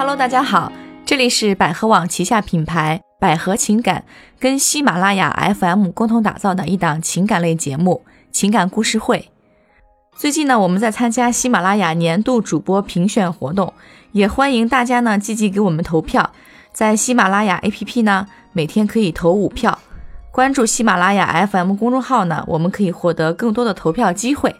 Hello，大家好，这里是百合网旗下品牌百合情感跟喜马拉雅 FM 共同打造的一档情感类节目《情感故事会》。最近呢，我们在参加喜马拉雅年度主播评选活动，也欢迎大家呢积极给我们投票。在喜马拉雅 APP 呢，每天可以投五票；关注喜马拉雅 FM 公众号呢，我们可以获得更多的投票机会。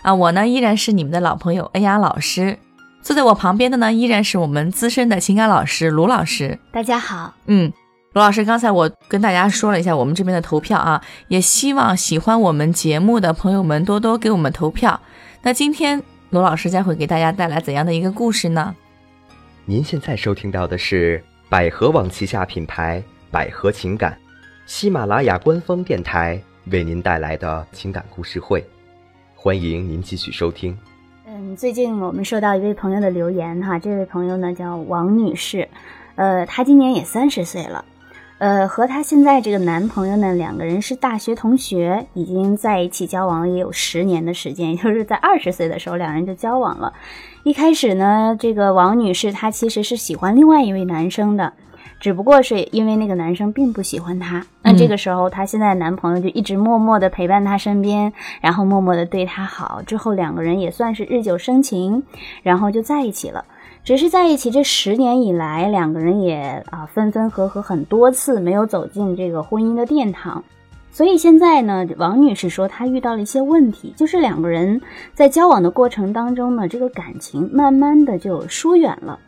啊，我呢依然是你们的老朋友恩雅老师，坐在我旁边的呢依然是我们资深的情感老师卢老师。大家好，嗯，卢老师，刚才我跟大家说了一下我们这边的投票啊，也希望喜欢我们节目的朋友们多多给我们投票。那今天卢老师将会给大家带来怎样的一个故事呢？您现在收听到的是百合网旗下品牌百合情感，喜马拉雅官方电台为您带来的情感故事会。欢迎您继续收听。最近我们收到一位朋友的留言哈，这位朋友呢叫王女士，呃，她今年也三十岁了，呃，和她现在这个男朋友呢，两个人是大学同学，已经在一起交往了也有十年的时间，就是在二十岁的时候两人就交往了。一开始呢，这个王女士她其实是喜欢另外一位男生的。只不过是因为那个男生并不喜欢她，那这个时候她现在男朋友就一直默默的陪伴她身边，然后默默的对她好，之后两个人也算是日久生情，然后就在一起了。只是在一起这十年以来，两个人也啊分分合合很多次，没有走进这个婚姻的殿堂。所以现在呢，王女士说她遇到了一些问题，就是两个人在交往的过程当中呢，这个感情慢慢的就疏远了。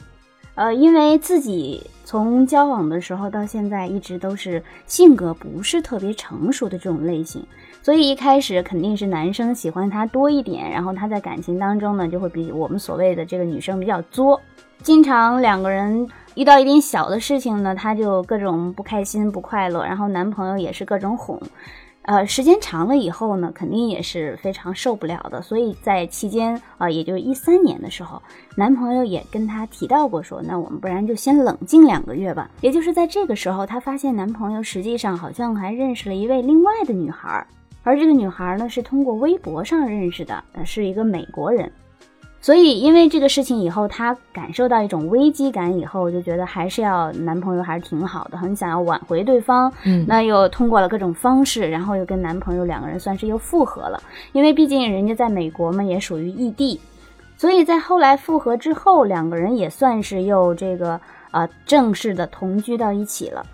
呃，因为自己从交往的时候到现在，一直都是性格不是特别成熟的这种类型，所以一开始肯定是男生喜欢她多一点，然后她在感情当中呢，就会比我们所谓的这个女生比较作，经常两个人遇到一点小的事情呢，她就各种不开心不快乐，然后男朋友也是各种哄。呃，时间长了以后呢，肯定也是非常受不了的。所以在期间啊，也就是一三年的时候，男朋友也跟她提到过，说那我们不然就先冷静两个月吧。也就是在这个时候，她发现男朋友实际上好像还认识了一位另外的女孩，而这个女孩呢是通过微博上认识的，呃，是一个美国人。所以，因为这个事情以后，她感受到一种危机感，以后就觉得还是要男朋友还是挺好的，很想要挽回对方。嗯，那又通过了各种方式，然后又跟男朋友两个人算是又复合了。因为毕竟人家在美国嘛，也属于异地，所以在后来复合之后，两个人也算是又这个呃正式的同居到一起了。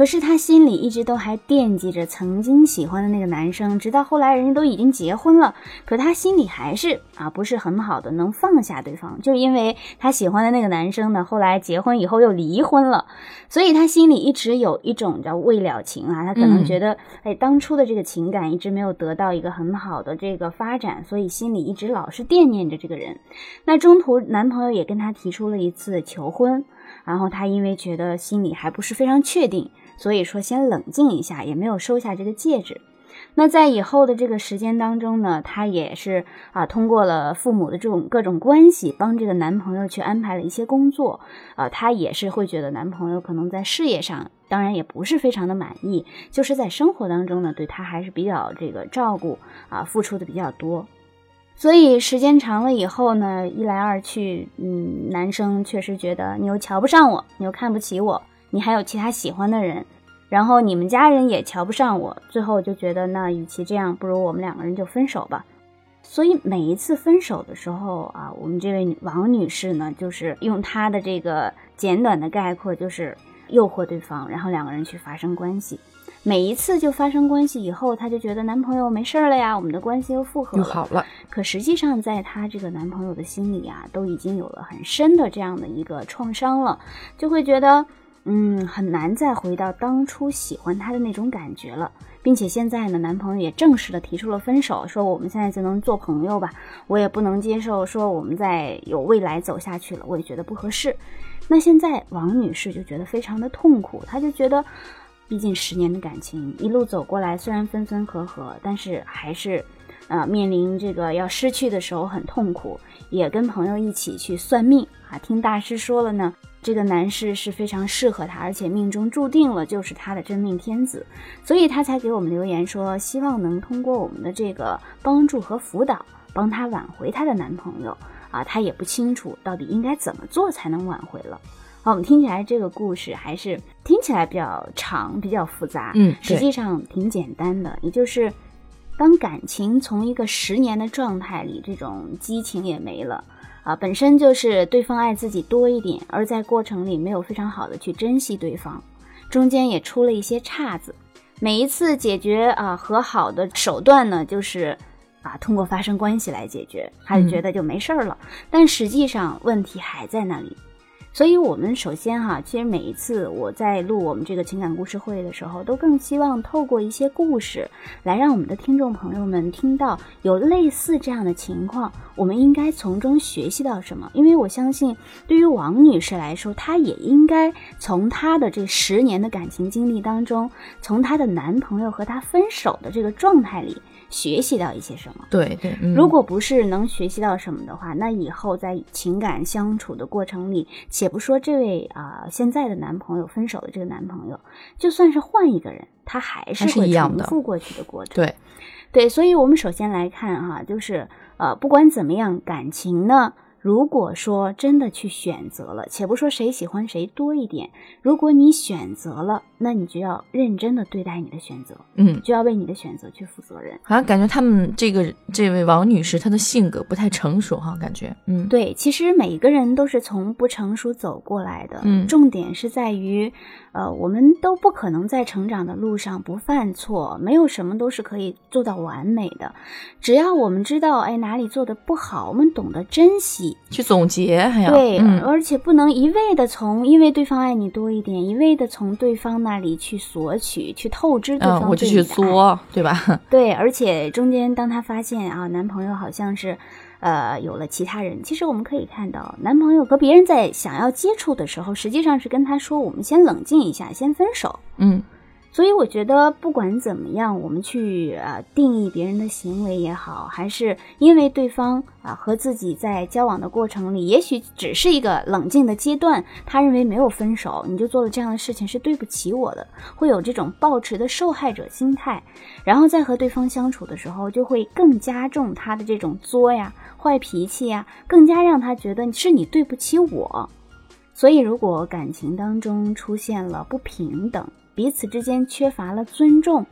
可是她心里一直都还惦记着曾经喜欢的那个男生，直到后来人家都已经结婚了，可她心里还是啊不是很好的能放下对方，就因为她喜欢的那个男生呢，后来结婚以后又离婚了，所以她心里一直有一种叫未了情啊，她可能觉得哎当初的这个情感一直没有得到一个很好的这个发展，所以心里一直老是惦念着这个人。那中途男朋友也跟她提出了一次求婚，然后她因为觉得心里还不是非常确定。所以说，先冷静一下，也没有收下这个戒指。那在以后的这个时间当中呢，她也是啊，通过了父母的这种各种关系，帮这个男朋友去安排了一些工作。啊，她也是会觉得男朋友可能在事业上，当然也不是非常的满意，就是在生活当中呢，对她还是比较这个照顾啊，付出的比较多。所以时间长了以后呢，一来二去，嗯，男生确实觉得你又瞧不上我，你又看不起我。你还有其他喜欢的人，然后你们家人也瞧不上我，最后就觉得那与其这样，不如我们两个人就分手吧。所以每一次分手的时候啊，我们这位王女士呢，就是用她的这个简短的概括，就是诱惑对方，然后两个人去发生关系。每一次就发生关系以后，她就觉得男朋友没事了呀，我们的关系又复合又好了。可实际上，在她这个男朋友的心里啊，都已经有了很深的这样的一个创伤了，就会觉得。嗯，很难再回到当初喜欢他的那种感觉了，并且现在呢，男朋友也正式的提出了分手，说我们现在就能做朋友吧，我也不能接受说我们再有未来走下去了，我也觉得不合适。那现在王女士就觉得非常的痛苦，她就觉得，毕竟十年的感情一路走过来，虽然分分合合，但是还是，呃，面临这个要失去的时候很痛苦，也跟朋友一起去算命啊，听大师说了呢。这个男士是非常适合他，而且命中注定了就是他的真命天子，所以他才给我们留言说，希望能通过我们的这个帮助和辅导，帮她挽回她的男朋友啊，他也不清楚到底应该怎么做才能挽回了。好，我们听起来这个故事还是听起来比较长，比较复杂，嗯实际上挺简单的，也就是当感情从一个十年的状态里，这种激情也没了。啊，本身就是对方爱自己多一点，而在过程里没有非常好的去珍惜对方，中间也出了一些岔子。每一次解决啊和好的手段呢，就是啊通过发生关系来解决，他就觉得就没事儿了。但实际上问题还在那里。所以，我们首先哈，其实每一次我在录我们这个情感故事会的时候，都更希望透过一些故事，来让我们的听众朋友们听到有类似这样的情况，我们应该从中学习到什么？因为我相信，对于王女士来说，她也应该从她的这十年的感情经历当中，从她的男朋友和她分手的这个状态里，学习到一些什么。对对，嗯如果不是能学习到什么的话，那以后在情感相处的过程里，且不说这位啊、现在的男朋友分手的这个男朋友，就算是换一个人，他还是会重复过去的过程。对，对，所以我们首先来看哈、就是呃，不管怎么样，感情呢，如果说真的去选择了，且不说谁喜欢谁多一点，如果你选择了，那你就要认真的对待你的选择，嗯，就要为你的选择去负责任。好像感觉他们这个这位王女士她的性格不太成熟哈，感觉嗯对，其实每个人都是从不成熟走过来的。嗯重点是在于，呃，我们都不可能在成长的路上不犯错，没有什么都是可以做到完美的。只要我们知道，哎，哪里做的不好，我们懂得珍惜，去总结还要对，嗯而且不能一味的从因为对方爱你多一点，一味的从对方那里去索取，去透支对嗯，方我就去对吧？对，而且中间当她发现啊，男朋友好像是，呃，有了其他人。其实我们可以看到，男朋友和别人在想要接触的时候，实际上是跟她说：“我们先冷静一下，先分手。”嗯所以我觉得，不管怎么样，我们去呃定义别人的行为也好，还是因为对方啊、和自己在交往的过程里，也许只是一个冷静的阶段，他认为没有分手，你就做了这样的事情是对不起我的，会有这种抱持的受害者心态，然后在和对方相处的时候，就会更加重他的这种作呀、坏脾气呀，更加让他觉得是你对不起我。所以，如果感情当中出现了不平等，彼此之间缺乏了尊重，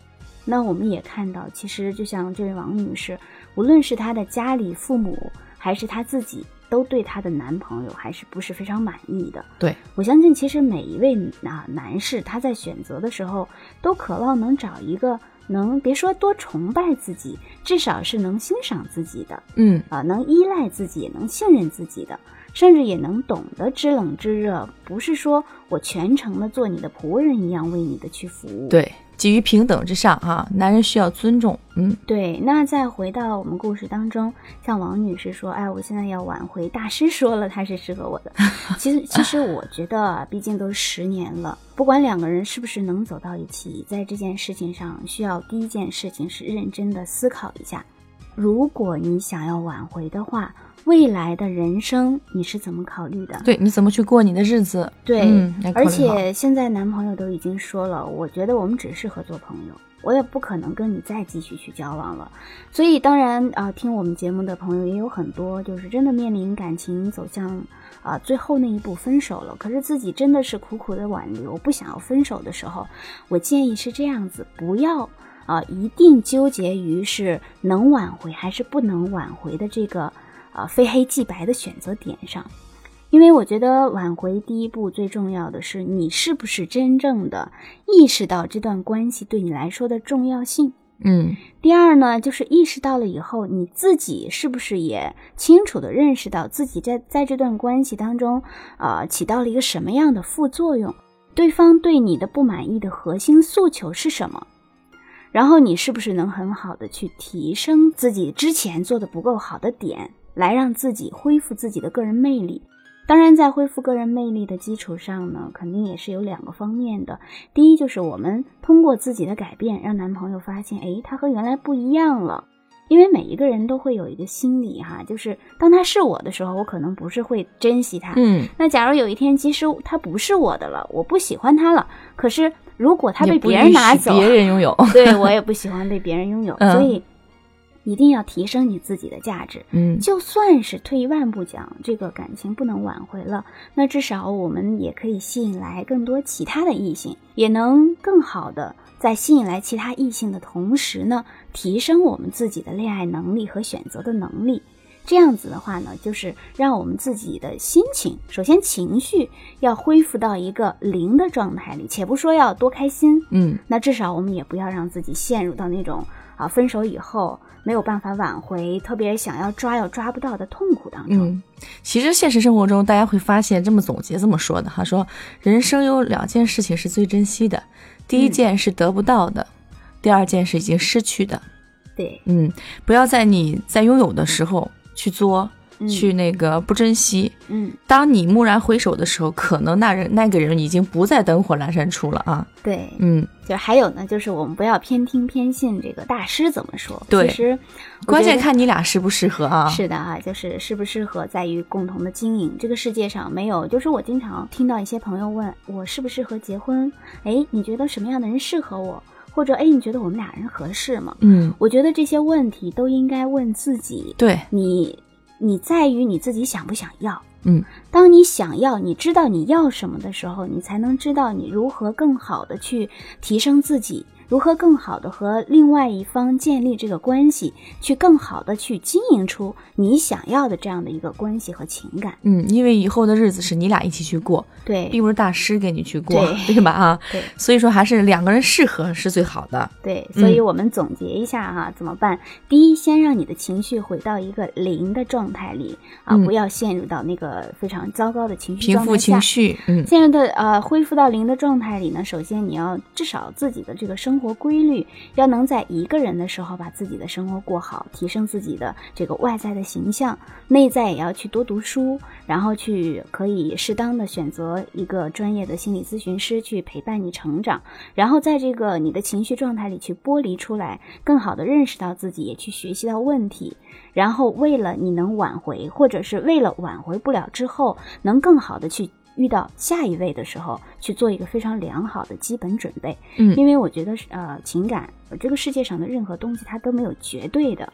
那我们也看到，其实就像这位王女士，无论是她的家里父母，还是她自己，都对她的男朋友还是不是非常满意的。对，我相信，其实每一位啊男士，他在选择的时候，都渴望能找一个能别说多崇拜自己，至少是能欣赏自己的，嗯啊，能依赖自己，也能信任自己的，甚至也能懂得知冷知热，不是说我全程的做你的仆人一样为你的去服务。对，基于平等之上哈，男人需要尊重，嗯对，那再回到我们故事当中，像王女士说：“哎，我现在要挽回。”大师说了，他是适合我的。其实，其实我觉得啊，毕竟都十年了，不管两个人是不是能走到一起，在这件事情上，需要第一件事情是认真的思考一下。如果你想要挽回的话，未来的人生你是怎么考虑的？对，你怎么去过你的日子？对，而且现在男朋友都已经说了，我觉得我们只适合做朋友，我也不可能跟你再继续去交往了。所以当然啊、听我们节目的朋友也有很多，就是真的面临感情走向啊、最后那一步分手了，可是自己真的是苦苦的挽留，不想要分手的时候，我建议是这样子，不要。啊，一定纠结于是能挽回还是不能挽回的这个啊非黑即白的选择点上，因为我觉得挽回第一步最重要的是你是不是真正的意识到这段关系对你来说的重要性。嗯第二呢，就是意识到了以后，你自己是不是也清楚的认识到自己在在这段关系当中，啊、起到了一个什么样的副作用？对方对你的不满意的核心诉求是什么？然后你是不是能很好的去提升自己之前做的不够好的点，来让自己恢复自己的个人魅力？当然，在恢复个人魅力的基础上呢，肯定也是有两个方面的。第一，就是我们通过自己的改变，让男朋友发现，诶，他和原来不一样了。因为每一个人都会有一个心理哈，就是当他是我的时候，我可能不是会珍惜他。嗯，那假如有一天，即使他不是我的了，我不喜欢他了，可是如果他被别人拿走，别人拥有，对我也不喜欢被别人拥有，嗯所以一定要提升你自己的价值。嗯就算是退一万步讲，这个感情不能挽回了，那至少我们也可以吸引来更多其他的异性，也能更好的在吸引来其他异性的同时呢，提升我们自己的恋爱能力和选择的能力。这样子的话呢，就是让我们自己的心情，首先情绪要恢复到一个零的状态里，且不说要多开心，嗯那至少我们也不要让自己陷入到那种啊分手以后没有办法挽回，特别想要抓又抓不到的痛苦当中。嗯，其实现实生活中，大家会发现这么总结这么说的哈，说人生有两件事情是最珍惜的，第一嗯件是得不到的，第二件是已经失去的。对，嗯，不要在你在拥有的时候去作，嗯去那个不珍惜。嗯，当你蓦然回首的时候，可能那人那个人已经不在灯火阑珊处了啊。对，嗯，就还有呢，就是我们不要偏听偏信这个大师怎么说。对其实关键看你俩适不适合啊。是的啊，就是适不适合在于共同的经营。这个世界上没有，就是我经常听到一些朋友问我适不适合结婚，哎，你觉得什么样的人适合我？或者哎，你觉得我们俩人合适吗？嗯，我觉得这些问题都应该问自己。对，你，你在于你自己想不想要。嗯，当你想要，你知道你要什么的时候，你才能知道你如何更好的去提升自己，如何更好的和另外一方建立这个关系，去更好的去经营出你想要的这样的一个关系和情感。嗯，因为以后的日子是你俩一起去过，对，并不是大师给你去过，对 对吧？啊，对所以说还是两个人适合是最好的。对，所以嗯我们总结一下哈、怎么办？第一，先让你的情绪回到一个零的状态里啊，嗯不要陷入到那个非常糟糕的情绪平复状态下。情绪，嗯现在的呃恢复到零的状态里呢，首先你要至少自己的这个生生活规律要能在一个人的时候把自己的生活过好，提升自己的这个外在的形象，内在也要去多读书，然后去可以适当的选择一个专业的心理咨询师去陪伴你成长，然后在这个你的情绪状态里去剥离出来，更好的认识到自己，也去学习到问题，然后为了你能挽回，或者是为了挽回不了之后，能更好的去遇到下一位的时候，去做一个非常良好的基本准备。嗯因为我觉得是呃，情感呃这个世界上的任何东西它都没有绝对的，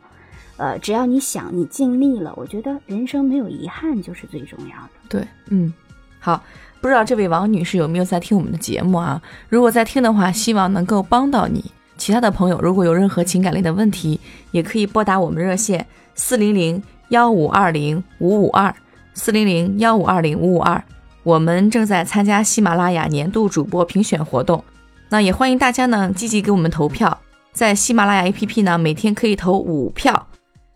呃，只要你想，你尽力了，我觉得人生没有遗憾就是最重要的。对，嗯，好。不知道这位王女士有没有在听我们的节目啊？如果在听的话，希望能够帮到你。其他的朋友如果有任何情感类的问题，也可以拨打我们热线四零零幺五二零五五二四零零幺五二零五五二。我们正在参加喜马拉雅年度主播评选活动，那也欢迎大家呢积极给我们投票，在喜马拉雅 APP 呢每天可以投五票。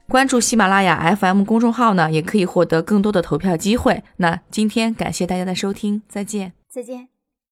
关注喜马拉雅 FM 公众号呢，也可以获得更多的投票机会。那今天感谢大家的收听，再见。再见。